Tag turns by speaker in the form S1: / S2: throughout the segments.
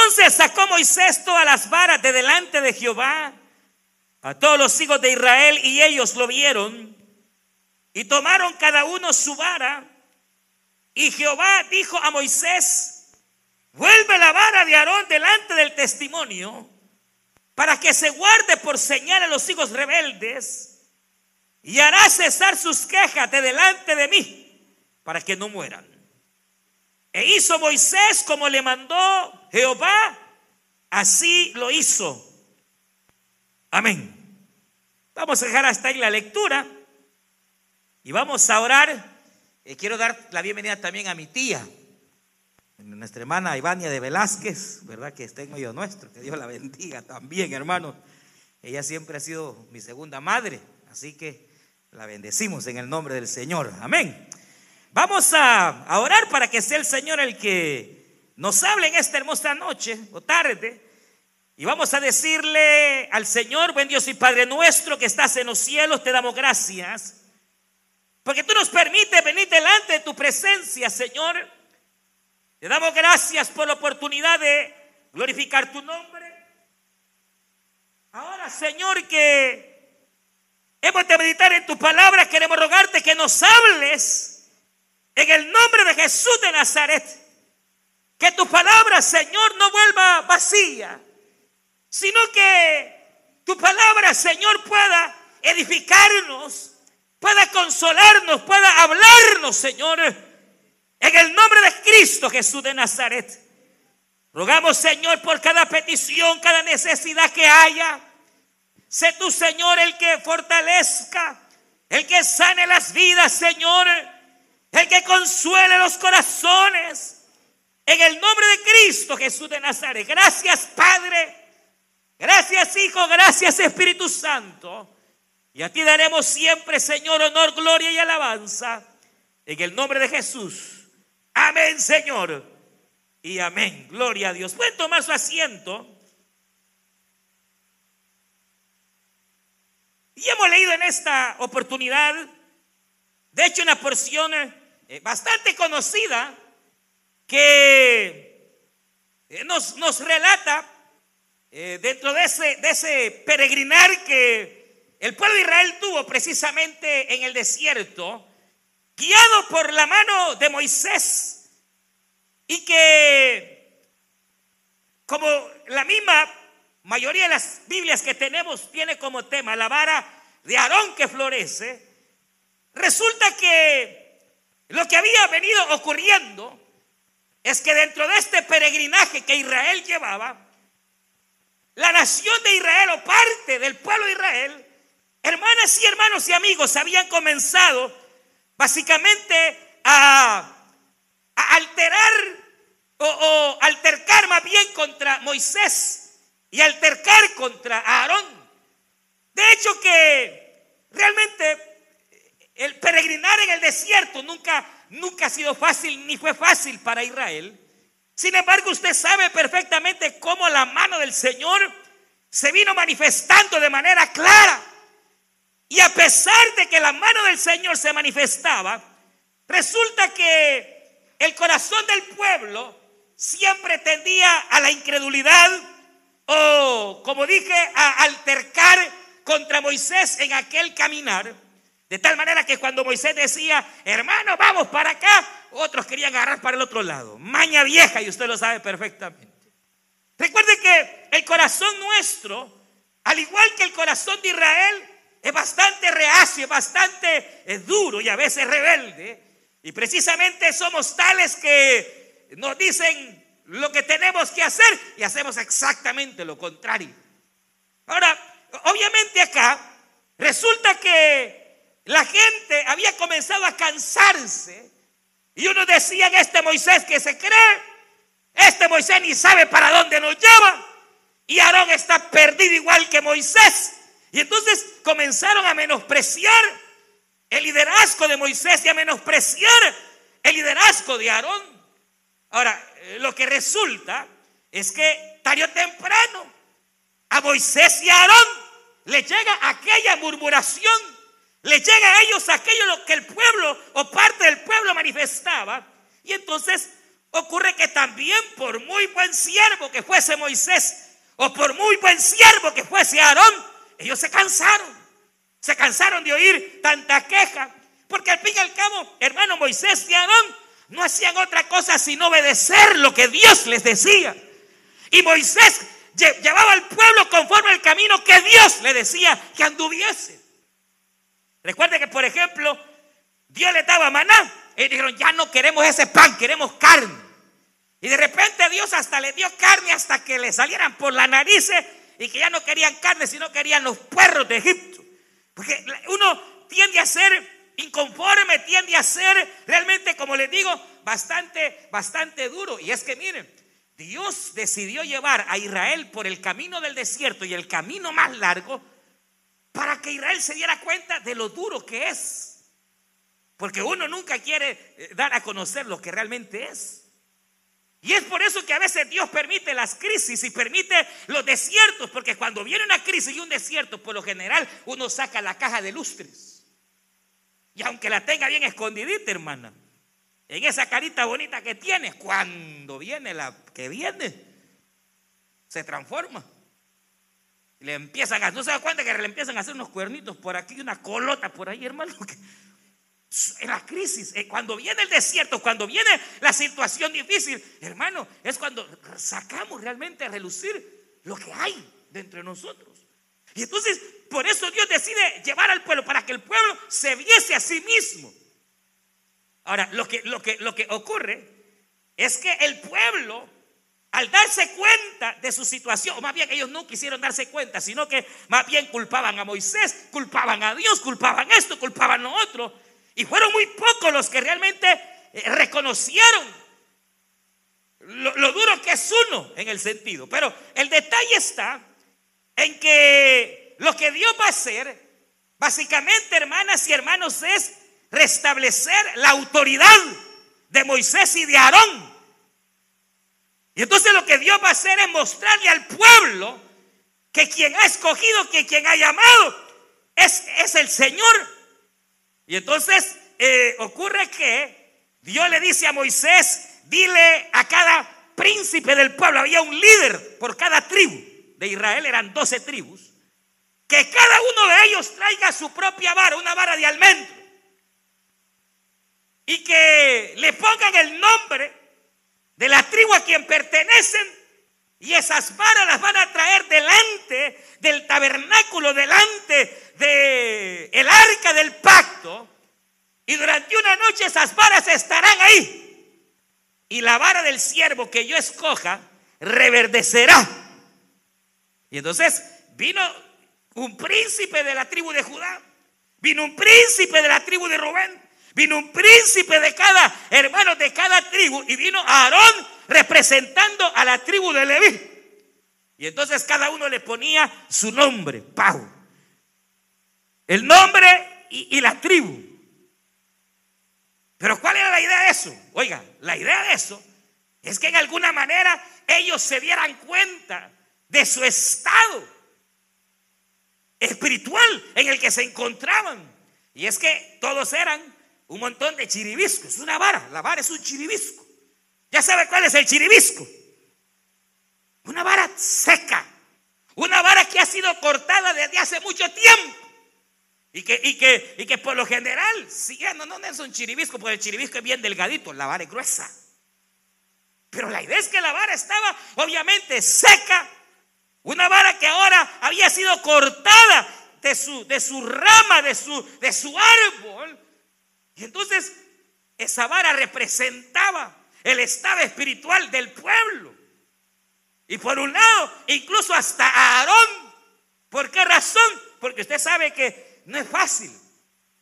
S1: Entonces sacó Moisés todas las varas de delante de Jehová a todos los hijos de Israel y ellos lo vieron y tomaron cada uno su vara y Jehová dijo a Moisés, vuelve la vara de Aarón delante del testimonio para que se guarde por señal a los hijos rebeldes y hará cesar sus quejas de delante de mí para que no mueran. E hizo Moisés como le mandó Jehová, así lo hizo. Amén. Vamos a dejar hasta ahí la lectura y vamos a orar. Eh, quiero dar la bienvenida también a mi tía, nuestra hermana Ivania de Velázquez, ¿verdad? Que está en medio nuestro, que Dios la bendiga también, hermano. Ella siempre ha sido mi segunda madre, así que la bendecimos en el nombre del Señor. Amén. Vamos a, orar para que sea el Señor el que nos hable en esta hermosa noche o tarde. Y vamos a decirle al Señor, buen Dios y Padre nuestro que estás en los cielos, te damos gracias. Porque tú nos permites venir delante de tu presencia, Señor. Te damos gracias por la oportunidad de glorificar tu nombre. Ahora, Señor, que hemos de meditar en tu palabra, queremos rogarte que nos hables en el nombre de Jesús de Nazaret, que tu palabra, Señor, no vuelva vacía, sino que tu palabra, Señor, pueda edificarnos, pueda consolarnos, pueda hablarnos, Señor, en el nombre de Cristo Jesús de Nazaret. Rogamos, Señor, por cada petición, cada necesidad que haya. Sé tú, Señor, el que fortalezca, el que sane las vidas, Señor el que consuele los corazones. En el nombre de Cristo Jesús de Nazaret. Gracias Padre. Gracias Hijo. Gracias Espíritu Santo. Y a ti daremos siempre, Señor, honor, gloria y alabanza. En el nombre de Jesús. Amén, Señor. Y amén. Gloria a Dios. Pueden tomar su asiento. Y hemos leído en esta oportunidad, de hecho, una porción eh, bastante conocida que eh, nos, nos relata eh, dentro de ese, de ese peregrinar que el pueblo de Israel tuvo precisamente en el desierto, guiado por la mano de Moisés, y que como la misma mayoría de las Biblias que tenemos tiene como tema la vara de Aarón que florece, resulta que lo que había venido ocurriendo es que dentro de este peregrinaje que Israel llevaba, la nación de Israel o parte del pueblo de Israel, hermanas y hermanos y amigos, habían comenzado básicamente a, alterar o, altercar más bien contra Moisés y altercar contra Aarón. De hecho que realmente el peregrinar en el desierto nunca, nunca ha sido fácil ni fue fácil para Israel. Sin embargo, usted sabe perfectamente cómo la mano del Señor se vino manifestando de manera clara. Y a pesar de que la mano del Señor se manifestaba, resulta que el corazón del pueblo siempre tendía a la incredulidad o, como dije, a altercar contra Moisés en aquel caminar. De tal manera que cuando Moisés decía, hermano, vamos para acá, otros querían agarrar para el otro lado. Maña vieja, y usted lo sabe perfectamente. Recuerde que el corazón nuestro, al igual que el corazón de Israel, es bastante reacio, bastante es duro y a veces rebelde. Y precisamente somos tales que nos dicen lo que tenemos que hacer y hacemos exactamente lo contrario. Ahora, obviamente acá resulta que la gente había comenzado a cansarse y uno decía en este Moisés que se cree, este Moisés ni sabe para dónde nos lleva y Aarón está perdido igual que Moisés. Y entonces comenzaron a menospreciar el liderazgo de Moisés y a menospreciar el liderazgo de Aarón. Ahora, lo que resulta es que tarde o temprano a Moisés y a Aarón le llega aquella murmuración le llega a ellos aquello lo que el pueblo o parte del pueblo manifestaba. Y entonces ocurre que también por muy buen siervo que fuese Moisés, o por muy buen siervo que fuese Aarón, ellos se cansaron. Se cansaron de oír tanta queja. Porque al fin y al cabo, hermano Moisés y Aarón no hacían otra cosa sino obedecer lo que Dios les decía. Y Moisés llevaba al pueblo conforme al camino que Dios le decía que anduviese. Recuerde que, por ejemplo, Dios le daba maná. Y dijeron, ya no queremos ese pan, queremos carne. Y de repente Dios hasta le dio carne hasta que le salieran por la nariz y que ya no querían carne, sino querían los puerros de Egipto. Porque uno tiende a ser inconforme, tiende a ser realmente, como les digo, bastante, bastante duro. Y es que miren, Dios decidió llevar a Israel por el camino del desierto y el camino más largo para que Israel se diera cuenta de lo duro que es. Porque uno nunca quiere eh, dar a conocer lo que realmente es. Y es por eso que a veces Dios permite las crisis y permite los desiertos, porque cuando viene una crisis y un desierto, por lo general uno saca la caja de lustres. Y aunque la tenga bien escondidita, hermana, en esa carita bonita que tienes, cuando viene la que viene, se transforma. Le empiezan a, no se da cuenta que le empiezan a hacer unos cuernitos por aquí, una colota por ahí, hermano. en la crisis, eh, cuando viene el desierto, cuando viene la situación difícil, hermano, es cuando sacamos realmente a relucir lo que hay dentro de nosotros. Y entonces, por eso Dios decide llevar al pueblo, para que el pueblo se viese a sí mismo. Ahora, lo que, lo que, lo que ocurre es que el pueblo, al darse cuenta de su situación, más bien ellos no quisieron darse cuenta, sino que más bien culpaban a Moisés, culpaban a Dios, culpaban esto, culpaban lo otro. Y fueron muy pocos los que realmente eh, reconocieron lo, lo duro que es uno en el sentido. Pero el detalle está en que lo que Dios va a hacer, básicamente, hermanas y hermanos, es restablecer la autoridad de Moisés y de Aarón. Y entonces lo que Dios va a hacer es mostrarle al pueblo que quien ha escogido, que quien ha llamado, es, es el Señor. Y entonces eh, ocurre que Dios le dice a Moisés, dile a cada príncipe del pueblo, había un líder por cada tribu de Israel, eran doce tribus, que cada uno de ellos traiga su propia vara, una vara de almendro y que le pongan el nombre de la tribu a quien pertenecen y esas varas las van a traer delante del tabernáculo, delante del el arca del pacto. Y durante una noche esas varas estarán ahí. Y la vara del siervo que yo escoja reverdecerá. Y entonces vino un príncipe de la tribu de Judá. Vino un príncipe de la tribu de Rubén. Vino un príncipe de cada hermano de cada tribu y vino Aarón representando a la tribu de Leví. Y entonces cada uno le ponía su nombre, Pau. El nombre y, y la tribu. Pero ¿cuál era la idea de eso? Oiga, la idea de eso es que en alguna manera ellos se dieran cuenta de su estado espiritual en el que se encontraban. Y es que todos eran un montón de chiribiscos. Una vara, la vara es un chiribisco. ¿Ya sabe cuál es el chiribisco? Una vara seca. Una vara que ha sido cortada desde hace mucho tiempo. Y que, y que, y que por lo general, si ya no, no es un chiribisco, porque el chiribisco es bien delgadito, la vara es gruesa. Pero la idea es que la vara estaba obviamente seca. Una vara que ahora había sido cortada de su, de su rama, de su, de su árbol. Y entonces esa vara representaba el estado espiritual del pueblo. Y por un lado, incluso hasta Aarón. ¿Por qué razón? Porque usted sabe que no es fácil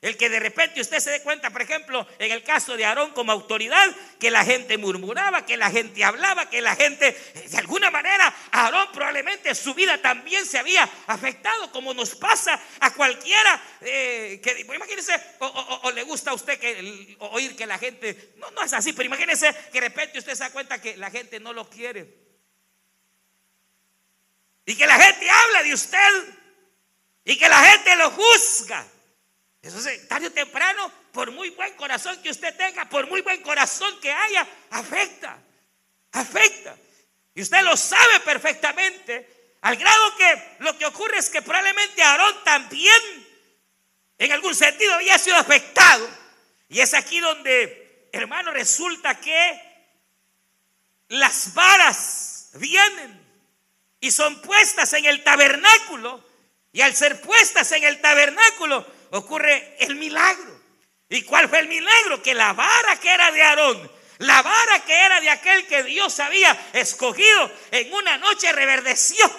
S1: el que de repente usted se dé cuenta, por ejemplo, en el caso de Aarón como autoridad, que la gente murmuraba, que la gente hablaba, que la gente, de alguna manera, Aarón probablemente su vida también se había afectado, como nos pasa a cualquiera. Eh, que, imagínese, o, le gusta a usted que, oír que la gente, no, no es así, pero imagínese que de repente usted se da cuenta que la gente no lo quiere. Y que la gente habla de usted y que la gente lo juzga. Eso es tarde o temprano, por muy buen corazón que usted tenga, por muy buen corazón que haya, afecta, afecta. Y usted lo sabe perfectamente, al grado que lo que ocurre es que probablemente Aarón también, en algún sentido, había sido afectado. Y es aquí donde, hermano, resulta que las varas vienen y son puestas en el tabernáculo. Y al ser puestas en el tabernáculo ocurre el milagro. ¿Y cuál fue el milagro? Que la vara que era de Aarón, la vara que era de aquel que Dios había escogido, en una noche reverdeció.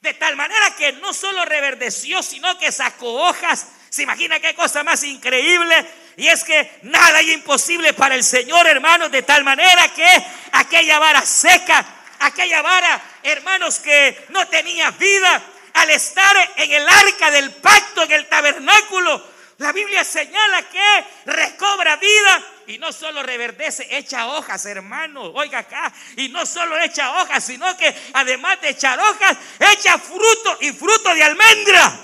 S1: De tal manera que no solo reverdeció, sino que sacó hojas. ¿Se imagina qué cosa más increíble? Y es que nada hay imposible para el Señor, hermanos, de tal manera que aquella vara seca, aquella vara, hermanos, que no tenía vida, al estar en el arca del pacto, en el tabernáculo, la Biblia señala que recobra vida y no solo reverdece, echa hojas, hermano. Oiga acá, y no solo echa hojas, sino que además de echar hojas, echa fruto y fruto de almendra.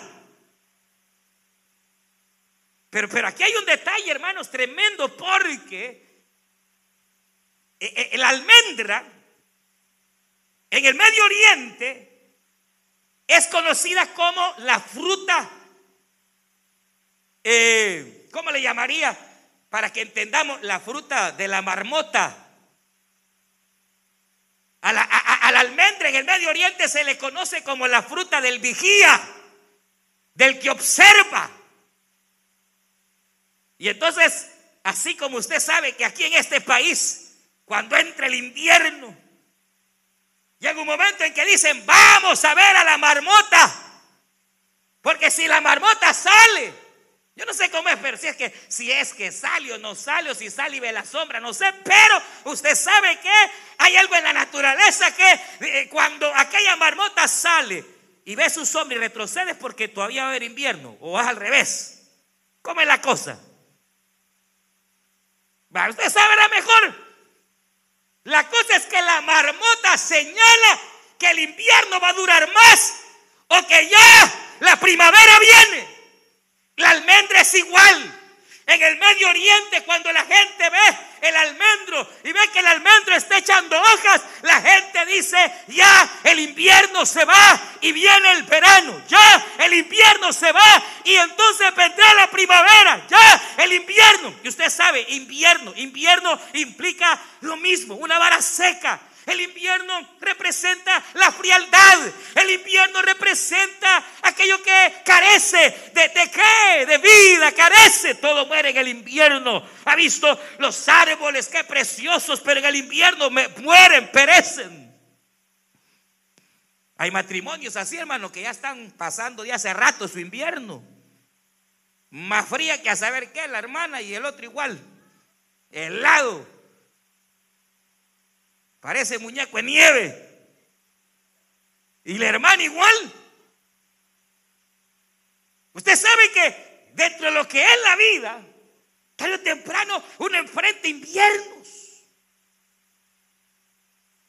S1: Pero, pero aquí hay un detalle, hermanos, tremendo, porque eh, eh, el almendra en el Medio Oriente es conocida como la fruta, eh, ¿cómo le llamaría? Para que entendamos, la fruta de la marmota. A la, al almendra en el Medio Oriente se le conoce como la fruta del vigía, del que observa. Y entonces, así como usted sabe que aquí en este país, cuando entra el invierno, Llega un momento en que dicen, vamos a ver a la marmota. Porque si la marmota sale, yo no sé cómo es, pero si es que si es que sale o no sale, o si sale y ve la sombra, no sé, pero usted sabe que hay algo en la naturaleza que eh, cuando aquella marmota sale y ve su sombra y retrocede porque todavía va a haber invierno, o es al revés. ¿Cómo es la cosa? Usted sabe la mejor. La cosa es que la marmota señala que el invierno va a durar más o que ya la primavera viene. La almendra es igual. En el Medio Oriente, cuando la gente ve el almendro y ve que el almendro está echando hojas, la gente dice, ya el invierno se va y viene el verano, ya el invierno se va y entonces vendrá la primavera, ya el invierno. Y usted sabe, invierno, invierno implica lo mismo, una vara seca, el invierno representa la frialdad. El invierno representa aquello que carece de, qué? De vida, carece. Todo muere en el invierno. Ha visto los árboles, qué preciosos, pero en el invierno mueren, perecen. Hay matrimonios así, hermano, que ya están pasando de hace rato su invierno. Más fría que a saber qué, la hermana y el otro igual. Helado. Parece muñeco de nieve. Y la hermana igual. Usted sabe que dentro de lo que es la vida, tarde o temprano uno enfrenta inviernos.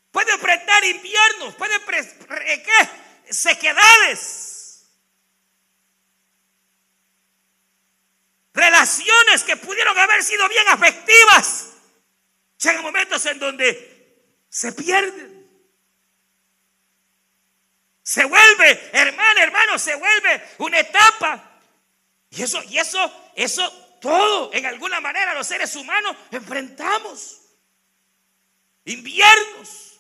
S1: Puede enfrentar inviernos, puede ¿qué? sequedades. Relaciones que pudieron haber sido bien afectivas. Llegan momentos en donde se pierden. Se vuelve, hermano, hermano, se vuelve una etapa. Y eso, y eso, eso, todo, en alguna manera los seres humanos enfrentamos. Inviernos.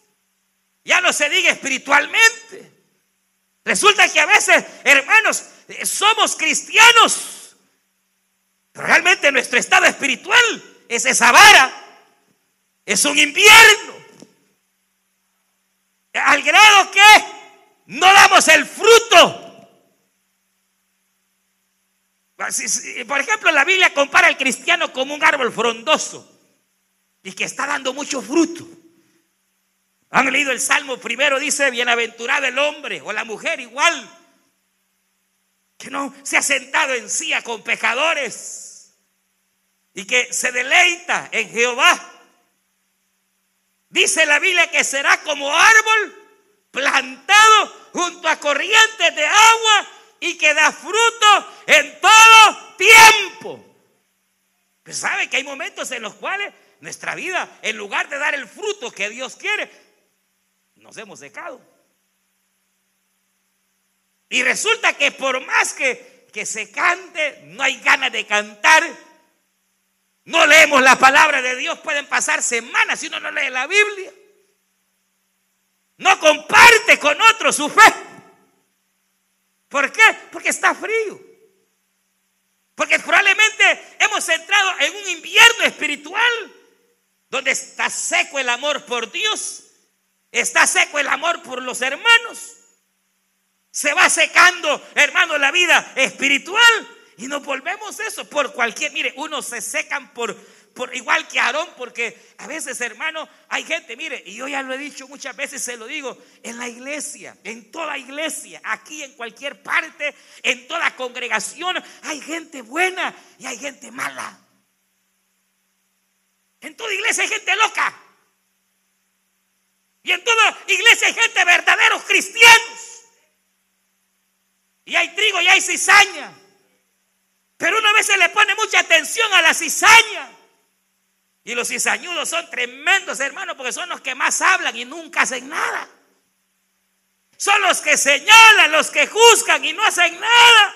S1: Ya no se diga espiritualmente. Resulta que a veces, hermanos, eh, somos cristianos. Pero realmente nuestro estado espiritual es esa vara. Es un invierno. Al grado que no damos el fruto. Por ejemplo, la Biblia compara al cristiano como un árbol frondoso y que está dando mucho fruto. Han leído el Salmo primero, dice, bienaventurado el hombre o la mujer igual, que no se ha sentado en silla con pecadores y que se deleita en Jehová. Dice la Biblia que será como árbol plantado junto a corrientes de agua y que da fruto en todo tiempo. Pero sabe que hay momentos en los cuales nuestra vida, en lugar de dar el fruto que Dios quiere, nos hemos secado. Y resulta que por más que, que se cante, no hay ganas de cantar. No leemos la palabra de Dios, pueden pasar semanas si uno no lee la Biblia. No comparte con otros su fe. ¿Por qué? Porque está frío. Porque probablemente hemos entrado en un invierno espiritual donde está seco el amor por Dios, está seco el amor por los hermanos. Se va secando, hermano, la vida espiritual y nos volvemos eso por cualquier, mire, unos se secan por por, igual que Aarón, porque a veces, hermano, hay gente, mire, y yo ya lo he dicho muchas veces, se lo digo, en la iglesia, en toda iglesia, aquí en cualquier parte, en toda congregación, hay gente buena y hay gente mala. En toda iglesia hay gente loca. Y en toda iglesia hay gente verdaderos cristianos. Y hay trigo y hay cizaña. Pero una vez se le pone mucha atención a la cizaña. Y los cizañudos son tremendos, hermanos, porque son los que más hablan y nunca hacen nada. Son los que señalan, los que juzgan y no hacen nada.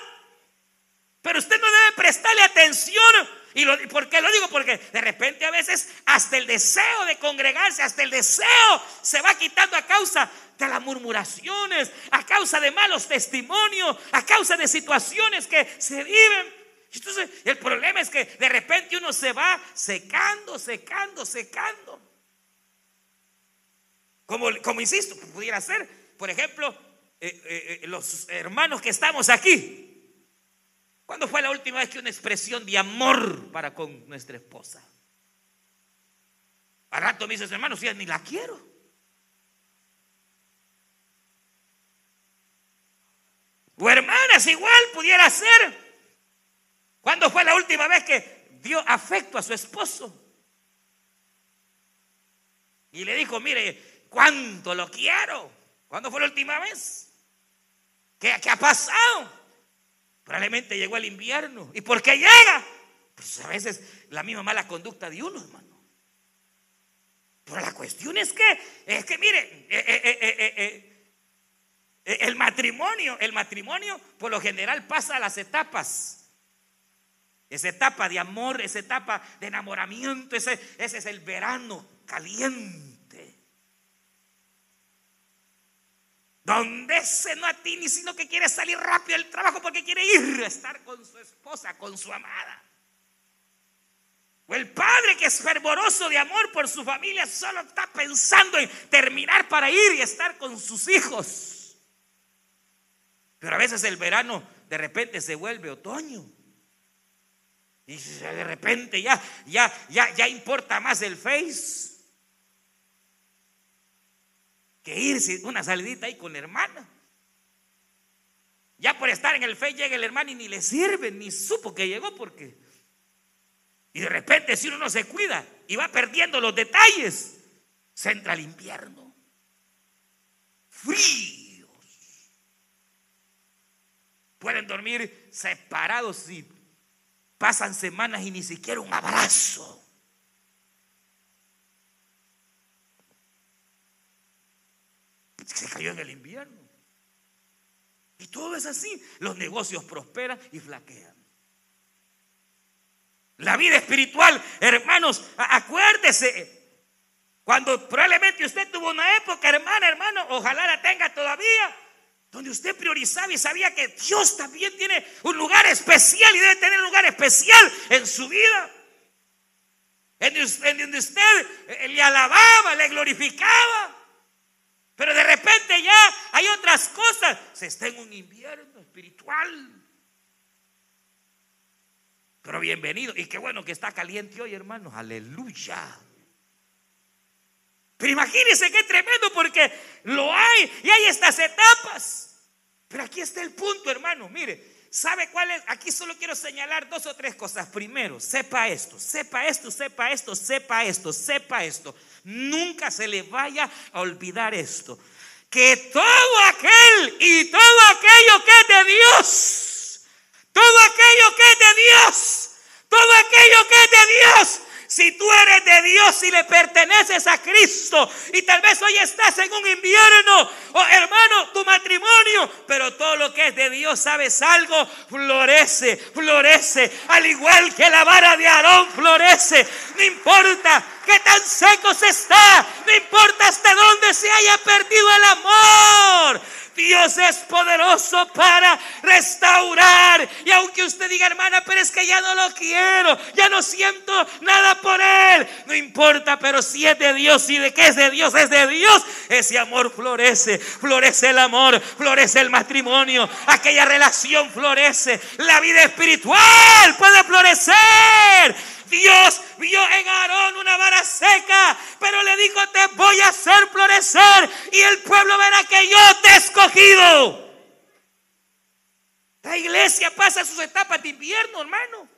S1: Pero usted no debe prestarle atención. ¿Y por qué lo digo? Porque de repente a veces hasta el deseo de congregarse, hasta el deseo se va quitando a causa de las murmuraciones, a causa de malos testimonios, a causa de situaciones que se viven. Entonces, el problema es que de repente uno se va secando, secando, secando. Como, como insisto, pudiera ser, por ejemplo, eh, eh, eh, los hermanos que estamos aquí. ¿Cuándo fue la última vez que una expresión de amor para con nuestra esposa? A rato me dices, hermano, si ni la quiero. O hermanas, igual pudiera ser. ¿Cuándo fue la última vez que dio afecto a su esposo? Y le dijo, mire, ¿cuánto lo quiero? ¿Cuándo fue la última vez? ¿Qué, ha pasado? Probablemente llegó el invierno. ¿Y por qué llega? Pues a veces la misma mala conducta de uno, hermano. Pero la cuestión es que, es que mire, eh, eh, eh, el matrimonio, el matrimonio por lo general pasa a las etapas. Esa etapa de amor, esa etapa de enamoramiento, ese, ese es el verano caliente. Donde ese no a ti ni sino que quiere salir rápido del trabajo porque quiere ir a estar con su esposa, con su amada. O el padre que es fervoroso de amor por su familia solo está pensando en terminar para ir y estar con sus hijos. Pero a veces el verano de repente se vuelve otoño. Y de repente ya, ya, ya, ya importa más el Face que irse una salidita ahí con la hermana. Ya por estar en el Face llega el hermano y ni le sirve, ni supo que llegó porque. Y de repente si uno no se cuida y va perdiendo los detalles, se entra el invierno. Fríos. Pueden dormir separados y Pasan semanas y ni siquiera un abrazo. Se cayó en el invierno. Y todo es así. Los negocios prosperan y flaquean. La vida espiritual, hermanos, acuérdese. Cuando probablemente usted tuvo una época, hermana, hermano, ojalá la tenga todavía donde usted priorizaba y sabía que Dios también tiene un lugar especial y debe tener un lugar especial en su vida. En donde usted eh, le alababa, le glorificaba. Pero de repente ya hay otras cosas. Se está en un invierno espiritual. Pero bienvenido. Y qué bueno que está caliente hoy, hermanos. Aleluya. Pero imagínense qué tremendo porque lo hay y hay estas etapas. Pero aquí está el punto, hermano. Mire, ¿sabe cuál es? Aquí solo quiero señalar dos o tres cosas. Primero, sepa esto, sepa esto, sepa esto, sepa esto, sepa esto. Nunca se le vaya a olvidar esto. que todo aquel y todo aquello que es de Dios, todo aquello que es de Dios, todo aquello que es de Dios, si tú eres de Dios y le perteneces a Cristo y tal vez hoy estás en un invierno, oh, hermano, tu matrimonio, pero todo lo que es de Dios, ¿sabes algo? Florece, florece, al igual que la vara de Aarón florece. No importa qué tan seco se está, no importa hasta dónde se haya perdido el amor. Dios es poderoso para restaurar. Y aunque usted diga, hermana, pero es que ya no lo quiero, ya no siento nada por él. No importa, pero si es de Dios y de qué es de Dios, es de Dios. Ese amor florece, florece el amor, florece el matrimonio, aquella relación florece, la vida espiritual puede florecer. Dios vio en Aarón una vara seca, pero le dijo, te voy a hacer florecer y el pueblo verá que yo te he escogido. La iglesia pasa sus etapas de invierno, hermano.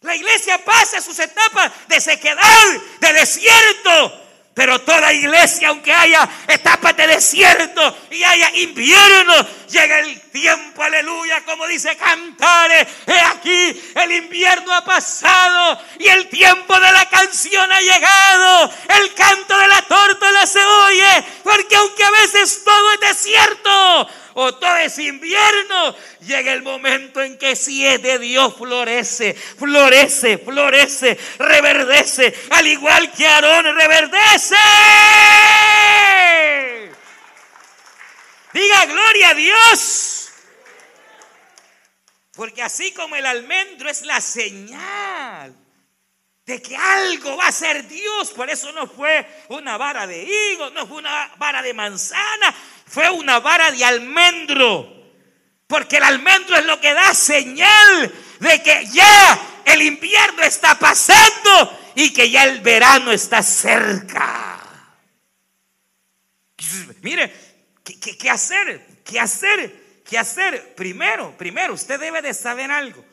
S1: La iglesia pasa sus etapas de sequedad, de desierto. Pero toda iglesia, aunque haya etapas de desierto y haya invierno, llega el tiempo, aleluya, como dice Cantares. He aquí, el invierno ha pasado y el tiempo de la canción ha llegado. El canto de la tórtola se oye, porque aunque a veces todo es desierto, o todo es invierno, llega el momento en que si es de Dios florece, florece, florece, reverdece, al igual que Aarón reverdece. Diga gloria a Dios. Porque así como el almendro es la señal de que algo va a ser Dios. Por eso no fue una vara de higo, no fue una vara de manzana, fue una vara de almendro. Porque el almendro es lo que da señal de que ya el invierno está pasando y que ya el verano está cerca. Mire, ¿qué, qué hacer? ¿Qué hacer? ¿Qué hacer? Primero, primero, usted debe de saber algo.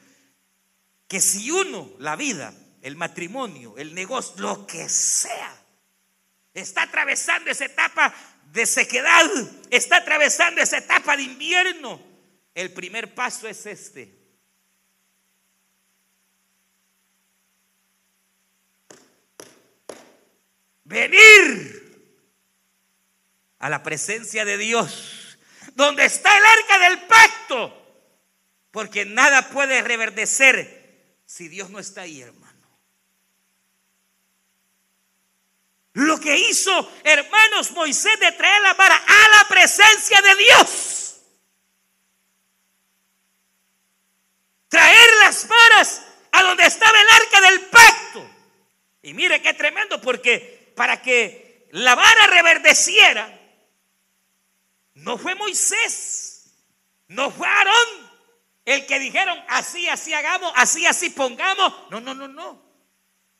S1: Que si uno, la vida, el matrimonio, el negocio, lo que sea. Está atravesando esa etapa de sequedad, está atravesando esa etapa de invierno. El primer paso es este. Venir a la presencia de Dios, donde está el arca del pacto, porque nada puede reverdecer si Dios no está ahí, hermano. Lo que hizo, hermanos, Moisés de traer la vara a la presencia de Dios. Traer las varas a donde estaba el arca del pacto. Y mire qué tremendo, porque para que la vara reverdeciera, no fue Moisés, no fue Aarón el que dijeron así, así hagamos, así, así pongamos. No, no, no, no.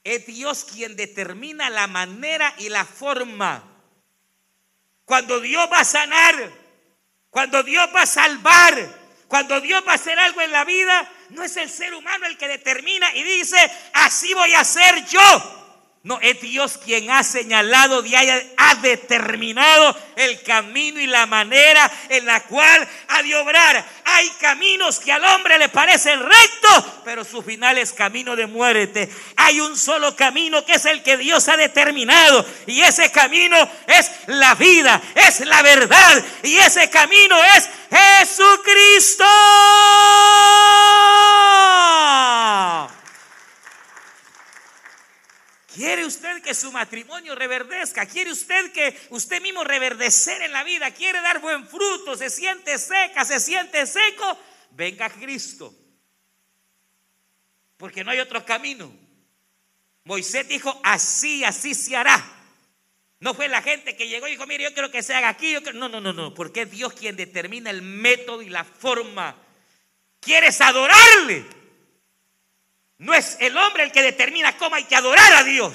S1: Es Dios quien determina la manera y la forma. Cuando Dios va a sanar, cuando Dios va a salvar, cuando Dios va a hacer algo en la vida, no es el ser humano el que determina y dice, así voy a ser yo. No, es Dios quien ha señalado, ha determinado el camino y la manera en la cual ha de obrar. Hay caminos que al hombre le parecen rectos, pero su final es camino de muerte. Hay un solo camino que es el que Dios ha determinado. Y ese camino es la vida, es la verdad. Y ese camino es Jesucristo. ¿Quiere usted que su matrimonio reverdezca? ¿Quiere usted que usted mismo reverdecer en la vida? ¿Quiere dar buen fruto? ¿Se siente seca? ¿Se siente seco? Venga Cristo. Porque no hay otro camino. Moisés dijo, así, así se hará. No fue la gente que llegó y dijo, mire, yo quiero que se haga aquí. No, no, no, no, porque es Dios quien determina el método y la forma. ¿Quieres adorarle? No es el hombre el que determina cómo hay que adorar a Dios.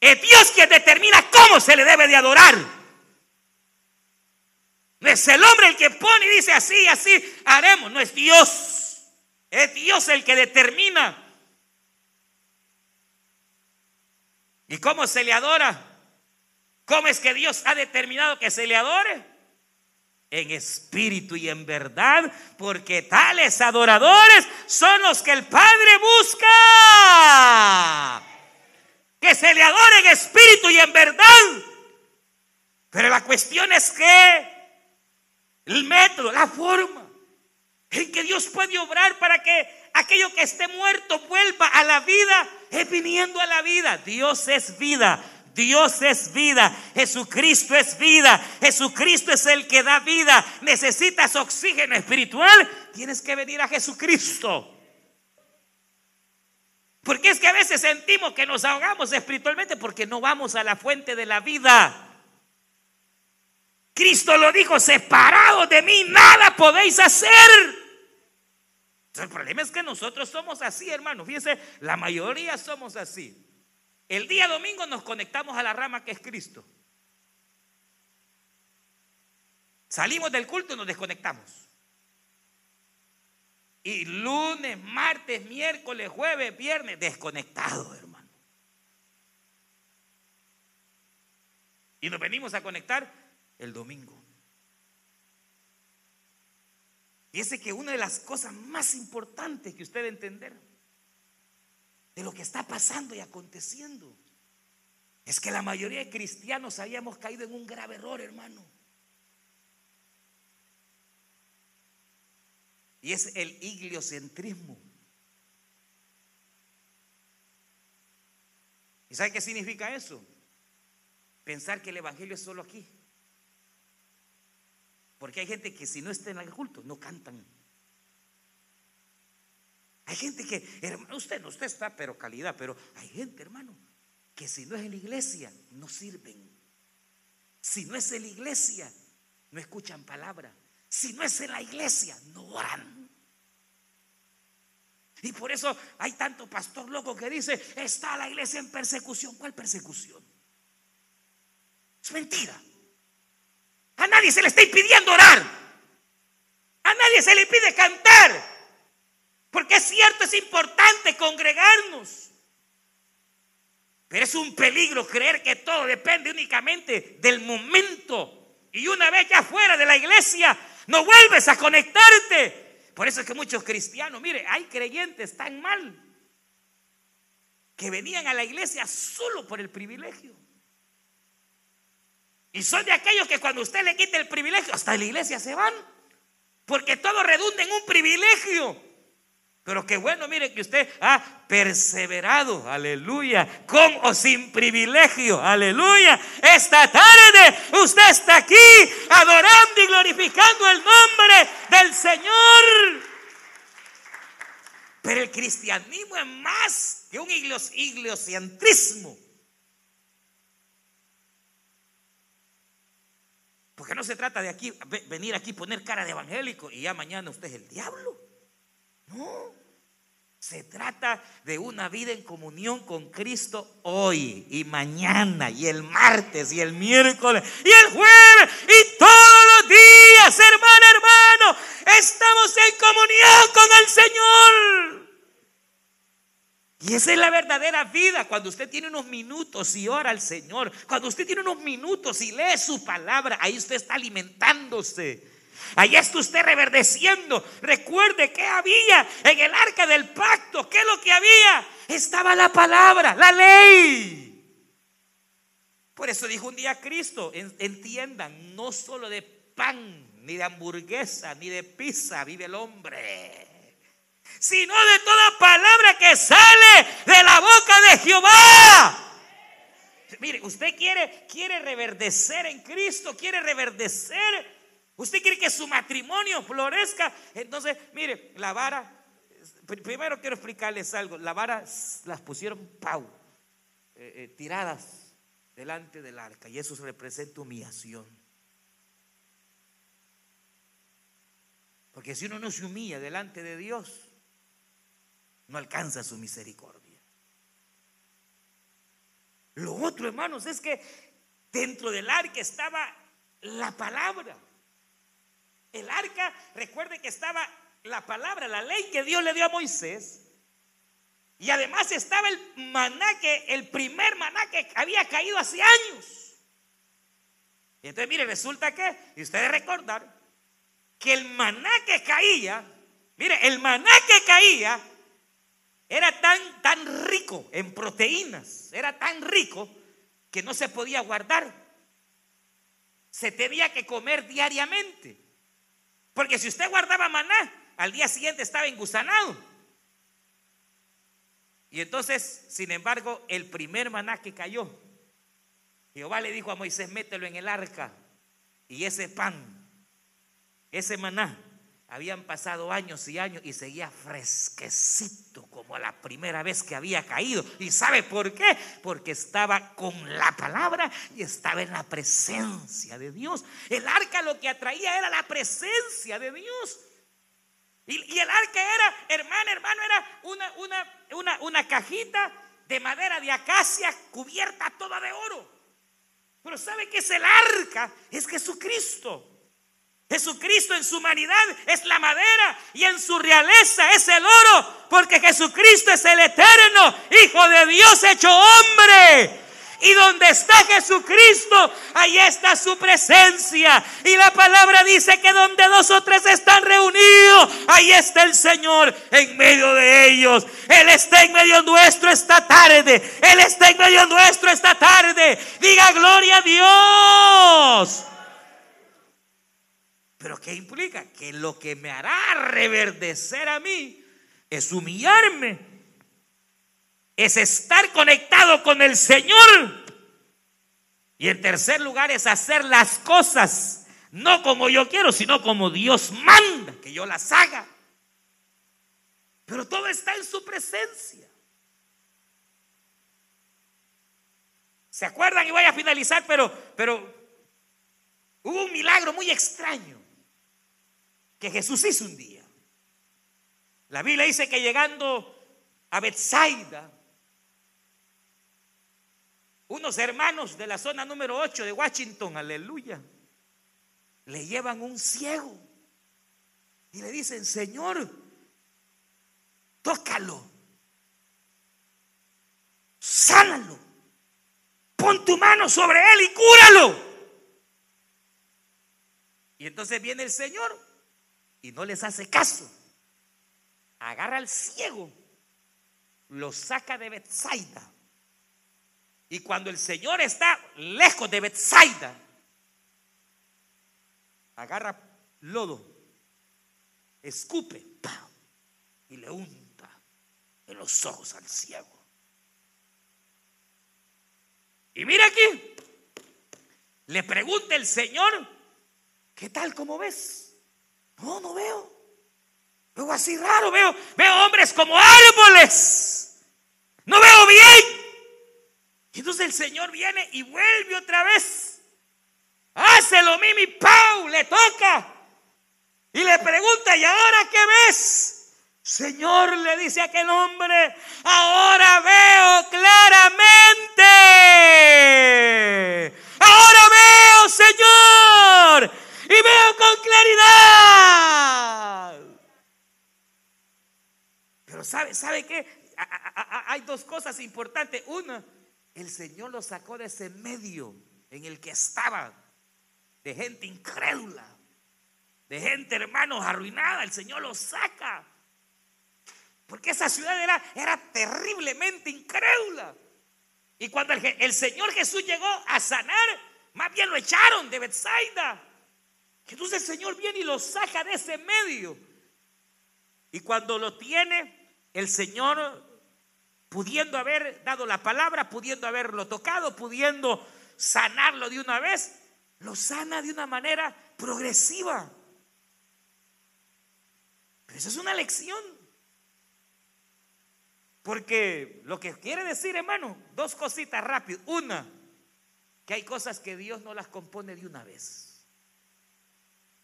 S1: Es Dios quien determina cómo se le debe de adorar. No es el hombre el que pone y dice así, así haremos. No es Dios. Es Dios el que determina. ¿Y cómo se le adora? ¿Cómo es que Dios ha determinado que se le adore? En espíritu y en verdad, porque tales adoradores son los que el Padre busca. Que se le adore en espíritu y en verdad. Pero la cuestión es que el método, la forma en que Dios puede obrar para que aquello que esté muerto vuelva a la vida, es viniendo a la vida. Dios es vida. Dios es vida, Jesucristo es vida, Jesucristo es el que da vida. Necesitas oxígeno espiritual, tienes que venir a Jesucristo. Porque es que a veces sentimos que nos ahogamos espiritualmente porque no vamos a la fuente de la vida. Cristo lo dijo, separado de mí nada podéis hacer. el problema es que nosotros somos así, hermano. Fíjense, la mayoría somos así. El día domingo nos conectamos a la rama que es Cristo. Salimos del culto y nos desconectamos. Y lunes, martes, miércoles, jueves, viernes, desconectados, hermano. Y nos venimos a conectar el domingo. Fíjese que una de las cosas más importantes que usted debe entender de lo que está pasando y aconteciendo. Es que la mayoría de cristianos habíamos caído en un grave error, hermano. Y es el igliocentrismo. ¿Y sabe qué significa eso? Pensar que el Evangelio es solo aquí. Porque hay gente que si no está en el culto, no cantan. Hay gente que, hermano, usted no, usted está, pero calidad, pero hay gente, hermano, que si no es en la iglesia, no sirven. Si no es en la iglesia, no escuchan palabra. Si no es en la iglesia, no oran. Y por eso hay tanto pastor loco que dice, está la iglesia en persecución. ¿Cuál persecución? Es mentira. A nadie se le está impidiendo orar. A nadie se le pide cantar. Porque es cierto, es importante congregarnos. Pero es un peligro creer que todo depende únicamente del momento. Y una vez ya fuera de la iglesia, no vuelves a conectarte. Por eso es que muchos cristianos, mire, hay creyentes tan mal que venían a la iglesia solo por el privilegio. Y son de aquellos que cuando usted le quita el privilegio, hasta la iglesia se van. Porque todo redunda en un privilegio. Pero qué bueno, mire que usted ha perseverado, aleluya, con o sin privilegio, aleluya. Esta tarde usted está aquí adorando y glorificando el nombre del Señor. Pero el cristianismo es más que un iglesiantrismo. Porque no se trata de aquí venir aquí poner cara de evangélico y ya mañana usted es el diablo. No. Se trata de una vida en comunión con Cristo hoy y mañana y el martes y el miércoles y el jueves y todos los días, hermano, hermano. Estamos en comunión con el Señor. Y esa es la verdadera vida, cuando usted tiene unos minutos y ora al Señor, cuando usted tiene unos minutos y lee su palabra, ahí usted está alimentándose. Ahí está usted reverdeciendo. Recuerde que había en el arca del pacto. ¿Qué es lo que había? Estaba la palabra, la ley. Por eso dijo un día Cristo, entiendan, no solo de pan, ni de hamburguesa, ni de pizza vive el hombre sino de toda palabra que sale de la boca de Jehová. Mire, usted quiere, quiere reverdecer en Cristo, quiere reverdecer ¿Usted quiere que su matrimonio florezca? Entonces, mire, la vara, primero quiero explicarles algo, la vara las pusieron pau, eh, eh, tiradas delante del arca y eso representa humillación. Porque si uno no se humilla delante de Dios, no alcanza su misericordia. Lo otro, hermanos, es que dentro del arca estaba la palabra. El arca, recuerde que estaba la palabra, la ley que Dios le dio a Moisés. Y además estaba el maná que, el primer maná que había caído hace años. Y entonces, mire, resulta que, y ustedes recordar, que el maná que caía, mire, el maná que caía era tan, tan rico en proteínas, era tan rico que no se podía guardar. Se tenía que comer diariamente. Porque si usted guardaba maná, al día siguiente estaba engusanado. Y entonces, sin embargo, el primer maná que cayó, Jehová le dijo a Moisés, mételo en el arca. Y ese pan, ese maná, habían pasado años y años y seguía fresquecito como la primera vez que había caído. ¿Y sabe por qué? Porque estaba con la palabra y estaba en la presencia de Dios. El arca lo que atraía era la presencia de Dios. Y, el arca era, hermano, hermano, era una, una, una, una cajita de madera de acacia cubierta toda de oro. Pero ¿sabe qué es el arca? Es Jesucristo. Jesucristo en su humanidad es la madera y en su realeza es el oro, porque Jesucristo es el eterno Hijo de Dios hecho hombre. Y donde está Jesucristo, ahí está su presencia. Y la palabra dice que donde dos o tres están reunidos, ahí está el Señor en medio de ellos. Él está en medio nuestro esta tarde. Él está en medio nuestro esta tarde. Diga gloria a Dios. Pero ¿qué implica? Que lo que me hará reverdecer a mí es humillarme, es estar conectado con el Señor. Y en tercer lugar es hacer las cosas, no como yo quiero, sino como Dios manda que yo las haga. Pero todo está en su presencia. ¿Se acuerdan? Y voy a finalizar, pero, pero hubo un milagro muy extraño que Jesús hizo un día. La Biblia dice que llegando a Bethsaida, unos hermanos de la zona número 8 de Washington, aleluya, le llevan un ciego y le dicen, Señor, tócalo, sánalo, pon tu mano sobre él y cúralo. Y entonces viene el Señor y no les hace caso. Agarra al ciego, lo saca de Bethsaida. Y cuando el Señor está lejos de Bethsaida, agarra lodo, escupe y le unta en los ojos al ciego. Y mira aquí, le pregunta el Señor, ¿qué tal como ves? No, no veo. Veo así raro, veo, veo hombres como árboles. No veo bien. Y entonces el Señor viene y vuelve otra vez. Hace lo mismo y ¡pau! Le toca. Y le pregunta, ¿y ahora qué ves? Señor, le dice aquel hombre, ahora veo claramente. Ahora veo, Señor y veo con claridad. Pero ¿sabe, sabe qué? Hay dos cosas importantes. Una, el Señor lo sacó de ese medio en el que estaba, de gente incrédula, de gente, hermanos, arruinada. El Señor lo saca. Porque esa ciudad era, era terriblemente incrédula. Y cuando el, el, Señor Jesús llegó a sanar, más bien lo echaron de Bethsaida. Entonces el Señor viene y lo saca de ese medio. Y cuando lo tiene, el Señor, pudiendo haber dado la palabra, pudiendo haberlo tocado, pudiendo sanarlo de una vez, lo sana de una manera progresiva. Pero eso es una lección. Porque lo que quiere decir, hermano, dos cositas rápido. Una, que hay cosas que Dios no las compone de una vez.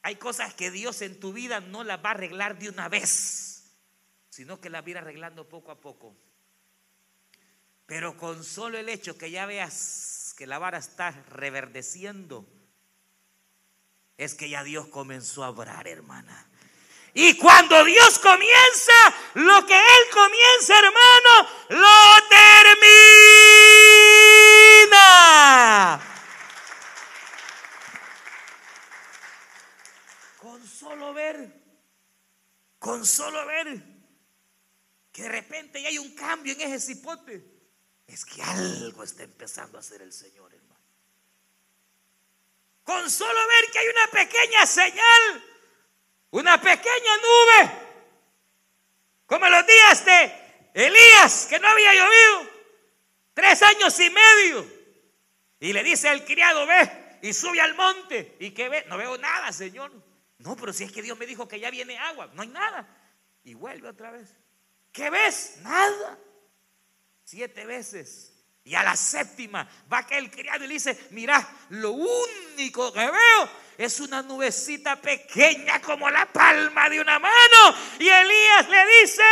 S1: Hay cosas que Dios en tu vida no las va a arreglar de una vez, sino que las va arreglando poco a poco. Pero con solo el hecho que ya veas que la vara está reverdeciendo, es que ya Dios comenzó a obrar, hermana. Y cuando Dios comienza, lo que Él comienza, hermano, lo termina. Solo ver que de repente ya hay un cambio en ese cipote, es que algo está empezando a hacer el Señor, hermano. Con solo ver que hay una pequeña señal, una pequeña nube, como los días de Elías, que no había llovido, tres años y medio. Y le dice al criado, ve y sube al monte. ¿Y que ve? No veo nada, Señor. No, pero si es que Dios me dijo que ya viene agua, no hay nada. Y vuelve otra vez. ¿Qué ves? Nada. Siete veces. Y a la séptima va aquel criado y le dice, mira, lo único que veo es una nubecita pequeña como la palma de una mano. Y Elías le dice,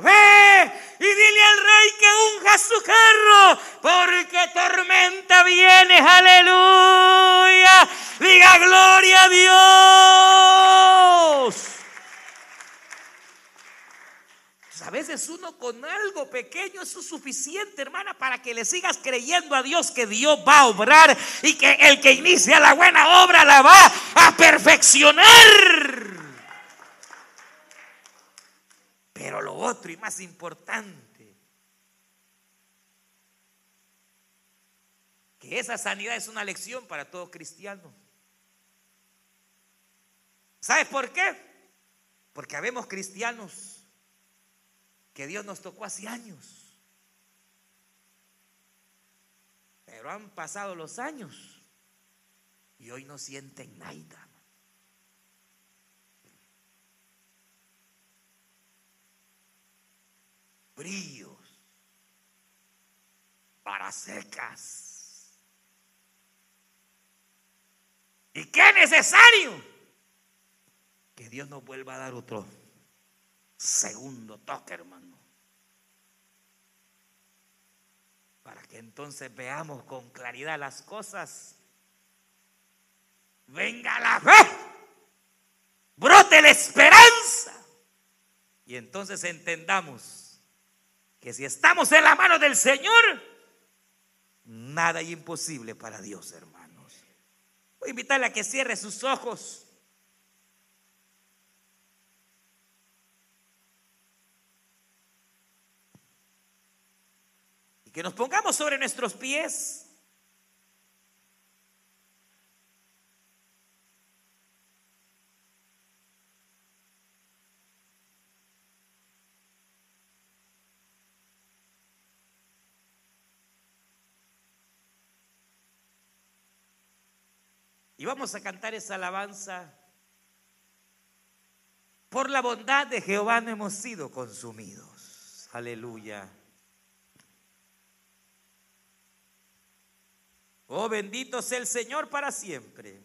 S1: ve y dile al rey que unja su carro, porque tormenta viene, aleluya. Diga gloria a Dios. A veces uno con algo pequeño es suficiente, hermana, para que le sigas creyendo a Dios que Dios va a obrar y que el que inicia la buena obra la va a perfeccionar. Pero lo otro y más importante, que esa sanidad es una lección para todo cristiano. ¿Sabes por qué? Porque habemos cristianos que Dios nos tocó hace años. Pero han pasado los años y hoy no sienten nada. Bríos para secas. ¿Y qué necesario? Que Dios nos vuelva a dar otro segundo toque, hermano. Para que entonces veamos con claridad las cosas. Venga la fe. Brote la esperanza. Y entonces entendamos que si estamos en la mano del Señor, nada es imposible para Dios, hermanos. Voy a invitarle a que cierre sus ojos. Que nos pongamos sobre nuestros pies. Y vamos a cantar esa alabanza. Por la bondad de Jehová no hemos sido consumidos. Aleluya. Oh, bendito sea el Señor para siempre.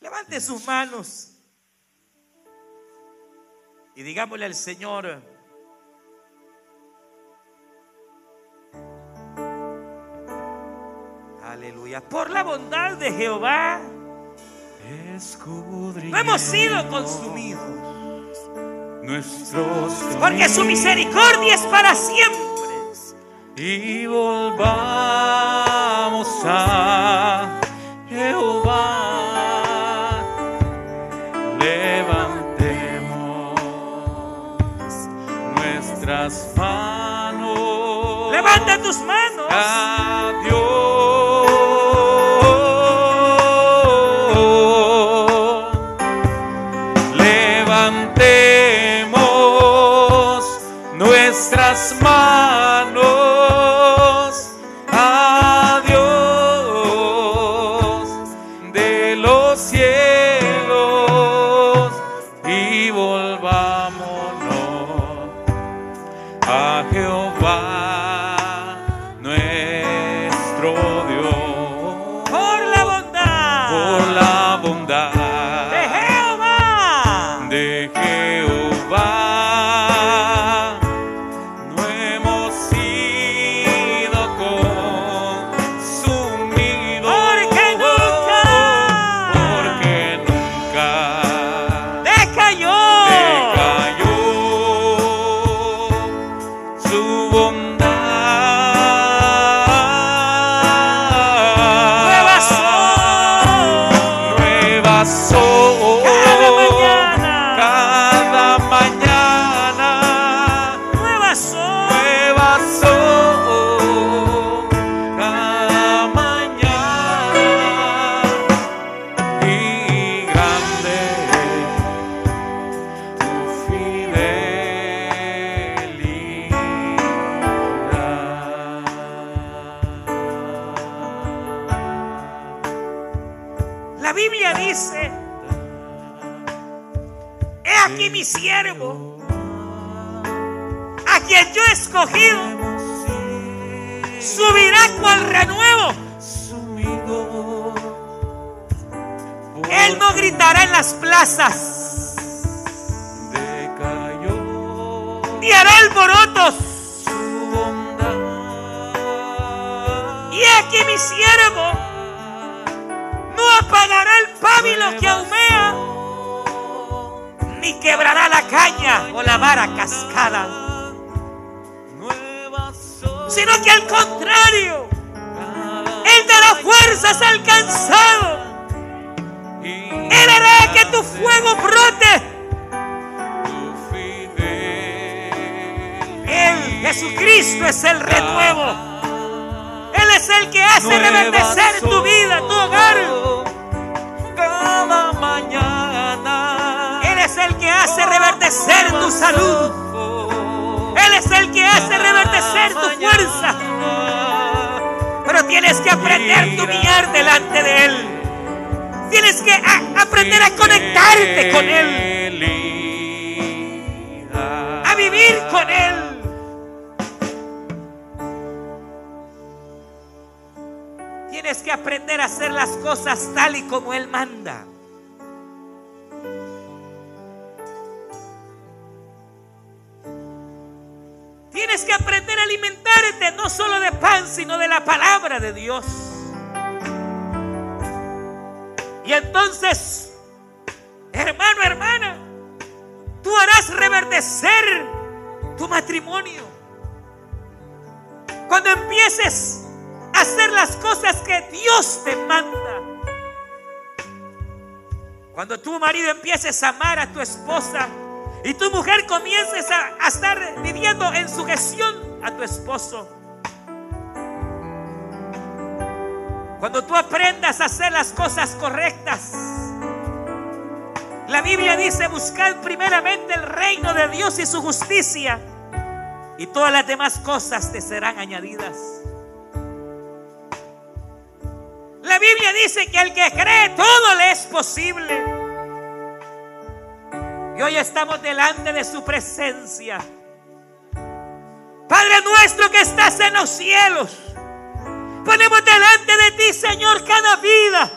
S1: Levante sus manos y digámosle al Señor, aleluya, por la bondad de Jehová, no hemos sido consumidos
S2: nuestros
S1: porque su misericordia es para siempre.
S2: Y volvamos a Jehová, levantemos nuestras manos.
S1: Levanta tus manos. Mi siervo, a quien yo he escogido, subirá cual renuevo. Él no gritará en las plazas, ni hará alborotos. Y aquí mi siervo no apagará el pábilo que ahumea, ni quebrará la caña o la vara cascada, sino que al contrario, Él dará fuerzas al cansado. Él hará que tu fuego brote. Él, Jesucristo, es el renuevo. Él es el que hace reverdecer tu vida, tu hogar.
S2: Cada mañana.
S1: Hace reverdecer tu salud. Él es el que hace reverdecer tu fuerza. Pero tienes que aprender tu humillar delante de Él. Tienes que aprender a conectarte con Él, a vivir con Él. Tienes que aprender a hacer las cosas tal y como Él manda. Que aprender a alimentarte no solo de pan, sino de la palabra de Dios. Y entonces, hermano, hermana, tú harás reverdecer tu matrimonio. Cuando empieces a hacer las cosas que Dios te manda. Cuando tu marido empieces a amar a tu esposa y tu mujer comiences a, estar viviendo en sujeción a tu esposo. Cuando tú aprendas a hacer las cosas correctas. La Biblia dice, buscad primeramente el reino de Dios y su justicia. Y todas las demás cosas te serán añadidas. La Biblia dice que al que cree todo le es posible. Y hoy estamos delante de su presencia. Padre nuestro que estás en los cielos. Ponemos delante de ti, Señor, cada vida.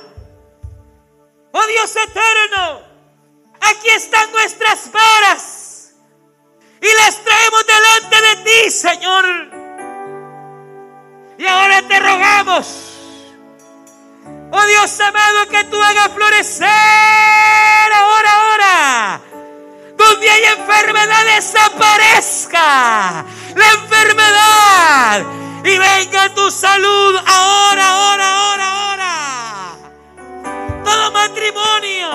S1: Oh Dios eterno, aquí están nuestras varas. Y las traemos delante de ti, Señor. Y ahora te rogamos. Oh Dios amado, que tú hagas florecer ahora, ahora. Donde hay enfermedad desaparezca la enfermedad y venga tu salud ahora, ahora, ahora, ahora. Todo matrimonio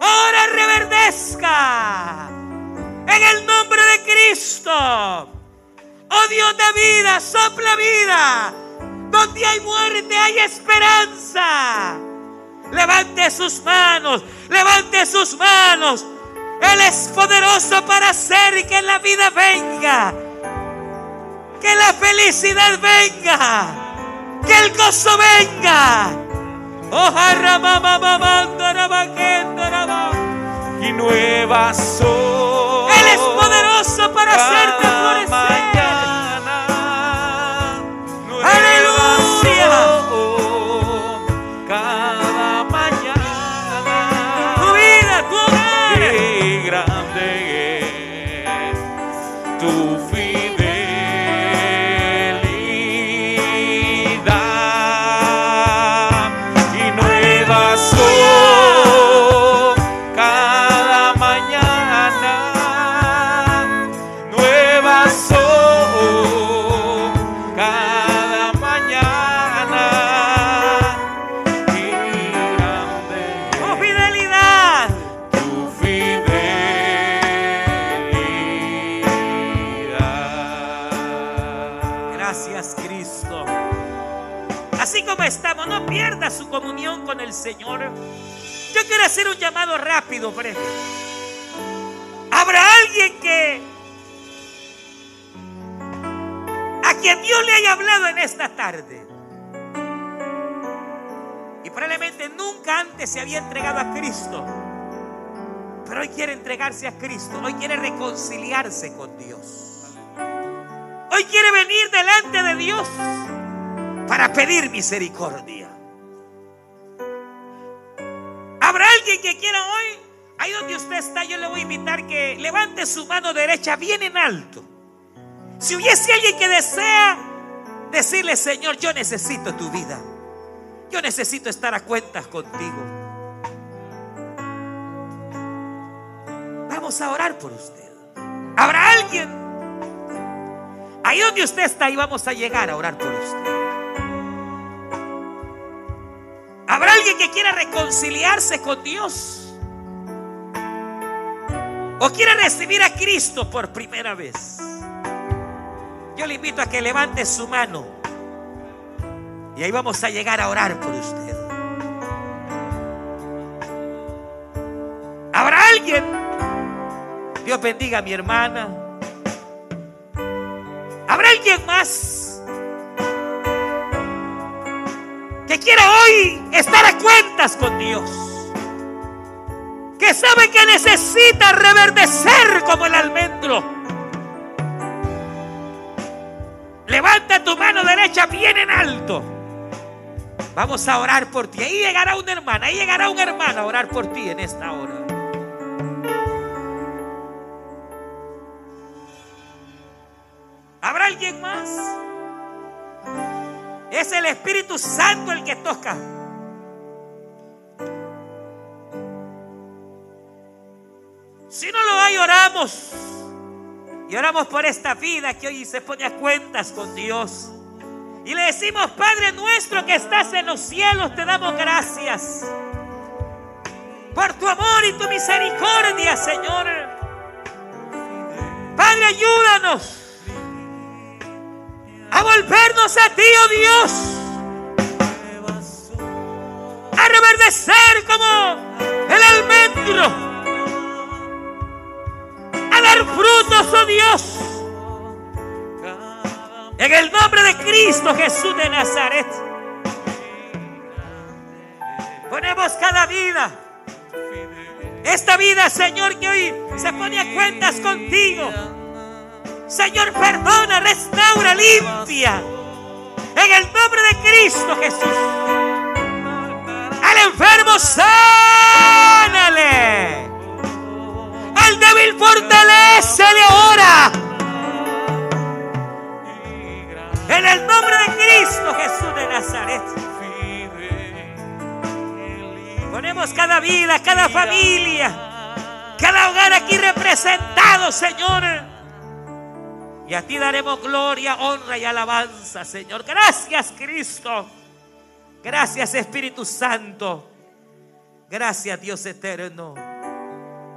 S1: ahora reverdezca en el nombre de Cristo. Oh Dios de vida, sopla vida. Donde hay muerte hay esperanza. Levante sus manos, levante sus manos. Él es poderoso para hacer que la vida venga. Que la felicidad venga. Que el gozo venga.
S2: Y nuevas.
S1: Él es poderoso para hacerte florecer. Señor. Yo quiero hacer un llamado rápido, breve. Habrá alguien que a quien Dios le haya hablado en esta tarde. Y probablemente nunca antes se había entregado a Cristo. Pero hoy quiere entregarse a Cristo. Hoy quiere reconciliarse con Dios. Hoy quiere venir delante de Dios para pedir misericordia. Alguien que quiera hoy? Ahí donde usted está, yo le voy a invitar que levante su mano derecha bien en alto. Si hubiese alguien que desea decirle, Señor, yo necesito tu vida. Yo necesito estar a cuentas contigo. Vamos a orar por usted. ¿Habrá alguien? Ahí donde usted está, ahí vamos a llegar a orar por usted. ¿Habrá alguien que quiera reconciliarse con Dios? ¿O quiere recibir a Cristo por primera vez? Yo le invito a que levante su mano. Y ahí vamos a llegar a orar por usted. ¿Habrá alguien? Dios bendiga a mi hermana. ¿Habrá alguien más que quiera hoy estar a cuentas con Dios? Que sabe que necesita reverdecer como el almendro. Levanta tu mano derecha bien en alto. Vamos a orar por ti. Ahí llegará una hermana, ahí llegará un hermano a orar por ti en esta hora. Es el Espíritu Santo el que toca. Si no lo hay, oramos. Y oramos por esta vida que hoy se pone a cuentas con Dios. Y le decimos, Padre nuestro que estás en los cielos, te damos gracias por tu amor y tu misericordia, Señor. Padre, ayúdanos a volvernos a ti, oh Dios, a reverdecer como el almendro, a dar frutos, oh Dios, en el nombre de Cristo Jesús de Nazaret. Ponemos cada vida, esta vida, Señor, que hoy se pone a cuentas contigo. Señor, perdona, restaura, limpia. En el nombre de Cristo Jesús. Al enfermo, sánale. Al débil, fortalecele ahora. En el nombre de Cristo Jesús de Nazaret. Ponemos cada vida, cada familia, cada hogar aquí representado, Señor. Y a ti daremos gloria, honra y alabanza, Señor. Gracias, Cristo. Gracias, Espíritu Santo. Gracias, Dios eterno.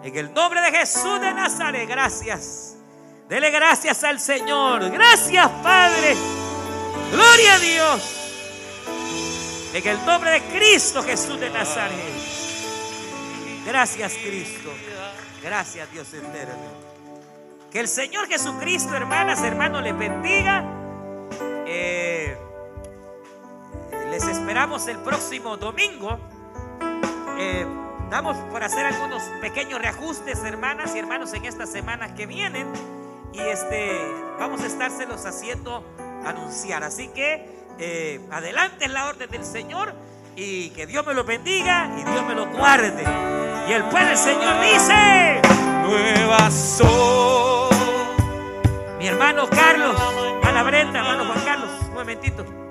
S1: En el nombre de Jesús de Nazaret, gracias. Dele gracias al Señor. Gracias, Padre. Gloria a Dios. En el nombre de Cristo Jesús de Nazaret. Gracias, Cristo. Gracias, Dios eterno. Que el Señor Jesucristo, hermanas, hermanos, les bendiga. Eh, les esperamos el próximo domingo. Eh, Damos por hacer algunos pequeños reajustes, hermanas y hermanos, en estas semanas que vienen. Y este, vamos a estárselos haciendo anunciar. Así que eh, adelante en la orden del Señor y que Dios me lo bendiga y Dios me lo guarde. Y el pueblo del Señor dice:
S2: Nuevas son.
S1: Hermano Carlos, hermana Brenda, hermano Juan Carlos, un momentito.